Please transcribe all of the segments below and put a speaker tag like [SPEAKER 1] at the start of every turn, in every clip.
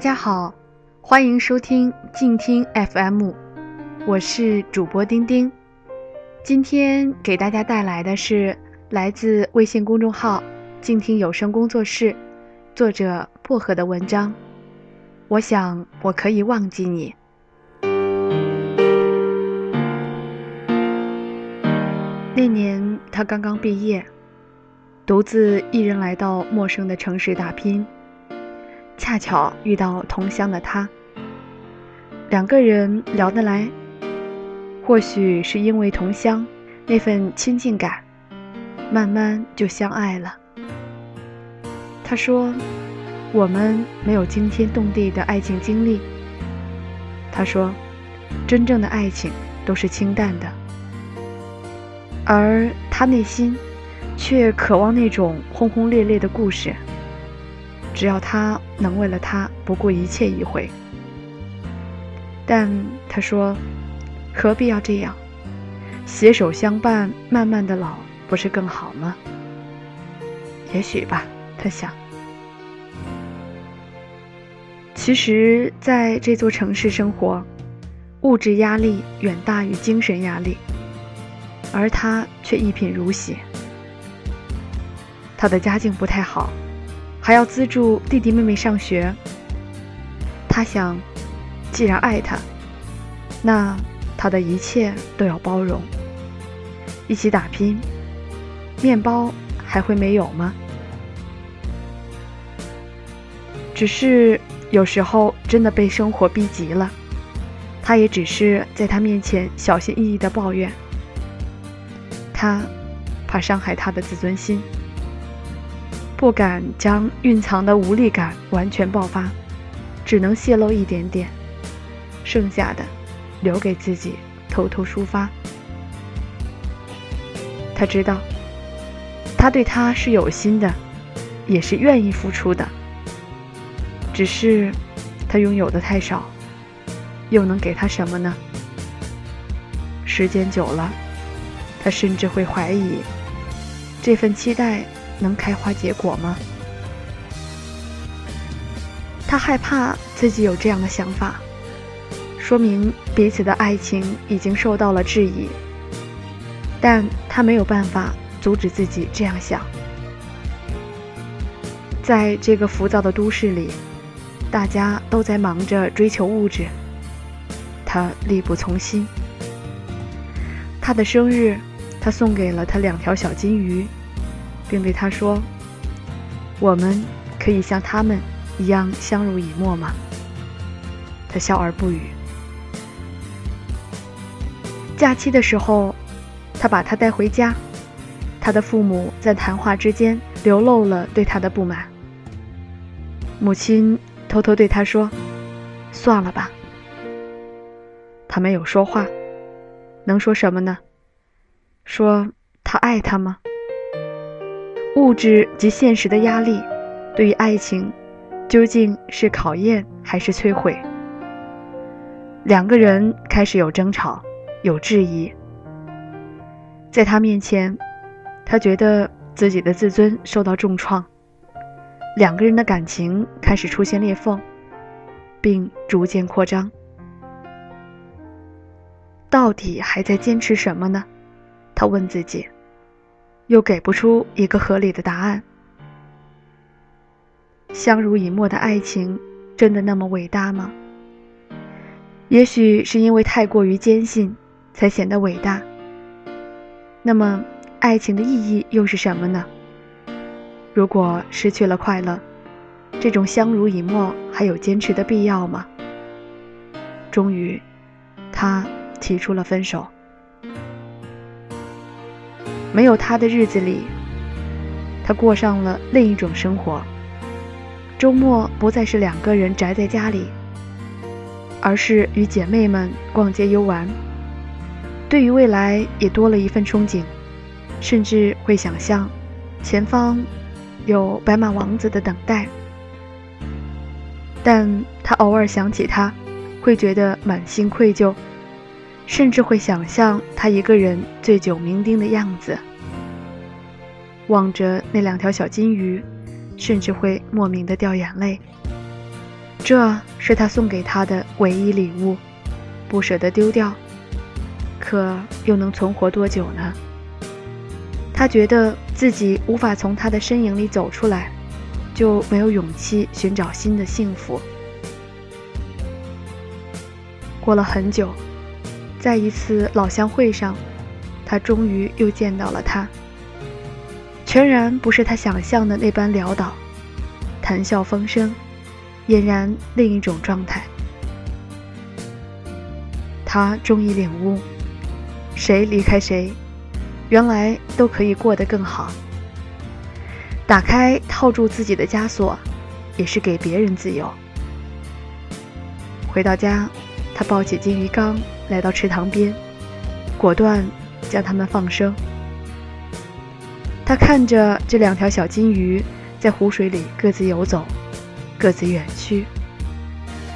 [SPEAKER 1] 大家好，欢迎收听静听 FM，我是主播丁丁。今天给大家带来的是来自微信公众号“静听有声工作室”作者薄荷的文章。我想我可以忘记你。那年他刚刚毕业，独自一人来到陌生的城市打拼。恰巧遇到同乡的他，两个人聊得来。或许是因为同乡那份亲近感，慢慢就相爱了。他说：“我们没有惊天动地的爱情经历。”他说：“真正的爱情都是清淡的。”而他内心却渴望那种轰轰烈烈的故事。只要他能为了他不顾一切一回，但他说：“何必要这样？携手相伴，慢慢的老，不是更好吗？”也许吧，他想。其实，在这座城市生活，物质压力远大于精神压力，而他却一贫如洗。他的家境不太好。还要资助弟弟妹妹上学。他想，既然爱他，那他的一切都要包容。一起打拼，面包还会没有吗？只是有时候真的被生活逼急了，他也只是在他面前小心翼翼的抱怨。他怕伤害他的自尊心。不敢将蕴藏的无力感完全爆发，只能泄露一点点，剩下的留给自己偷偷抒发。他知道，他对他是有心的，也是愿意付出的，只是他拥有的太少，又能给他什么呢？时间久了，他甚至会怀疑这份期待。能开花结果吗？他害怕自己有这样的想法，说明彼此的爱情已经受到了质疑。但他没有办法阻止自己这样想。在这个浮躁的都市里，大家都在忙着追求物质，他力不从心。他的生日，他送给了他两条小金鱼。并对他说：“我们可以像他们一样相濡以沫吗？”他笑而不语。假期的时候，他把他带回家，他的父母在谈话之间流露了对他的不满。母亲偷偷对他说：“算了吧。”他没有说话，能说什么呢？说他爱他吗？物质及现实的压力，对于爱情，究竟是考验还是摧毁？两个人开始有争吵，有质疑。在他面前，他觉得自己的自尊受到重创。两个人的感情开始出现裂缝，并逐渐扩张。到底还在坚持什么呢？他问自己。又给不出一个合理的答案。相濡以沫的爱情，真的那么伟大吗？也许是因为太过于坚信，才显得伟大。那么，爱情的意义又是什么呢？如果失去了快乐，这种相濡以沫还有坚持的必要吗？终于，他提出了分手。没有他的日子里，他过上了另一种生活。周末不再是两个人宅在家里，而是与姐妹们逛街游玩。对于未来也多了一份憧憬，甚至会想象前方有白马王子的等待。但他偶尔想起他，会觉得满心愧疚。甚至会想象他一个人醉酒酩酊的样子，望着那两条小金鱼，甚至会莫名的掉眼泪。这是他送给他的唯一礼物，不舍得丢掉，可又能存活多久呢？他觉得自己无法从他的身影里走出来，就没有勇气寻找新的幸福。过了很久，在一次老乡会上，他终于又见到了他。全然不是他想象的那般潦倒，谈笑风生，俨然另一种状态。他终于领悟，谁离开谁。原来都可以过得更好。打开套住自己的枷锁，也是给别人自由。回到家，他抱起金鱼缸，来到池塘边，果断将它们放生。他看着这两条小金鱼在湖水里各自游走，各自远去，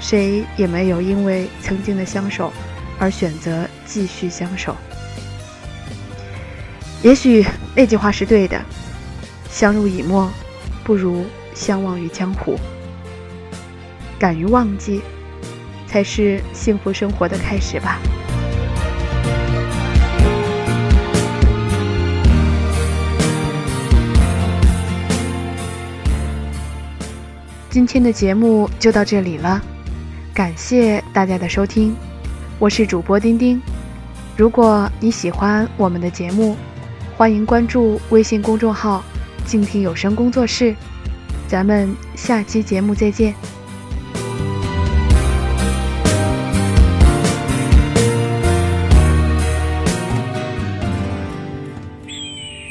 [SPEAKER 1] 谁也没有因为曾经的相守而选择继续相守。也许那句话是对的，相濡以沫，不如相忘于江湖。敢于忘记，才是幸福生活的开始吧。今天的节目就到这里了，感谢大家的收听，我是主播丁丁。如果你喜欢我们的节目，欢迎关注微信公众号“静听有声工作室”，咱们下期节目再见。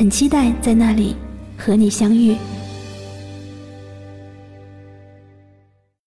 [SPEAKER 2] 很期待在那里和你相遇。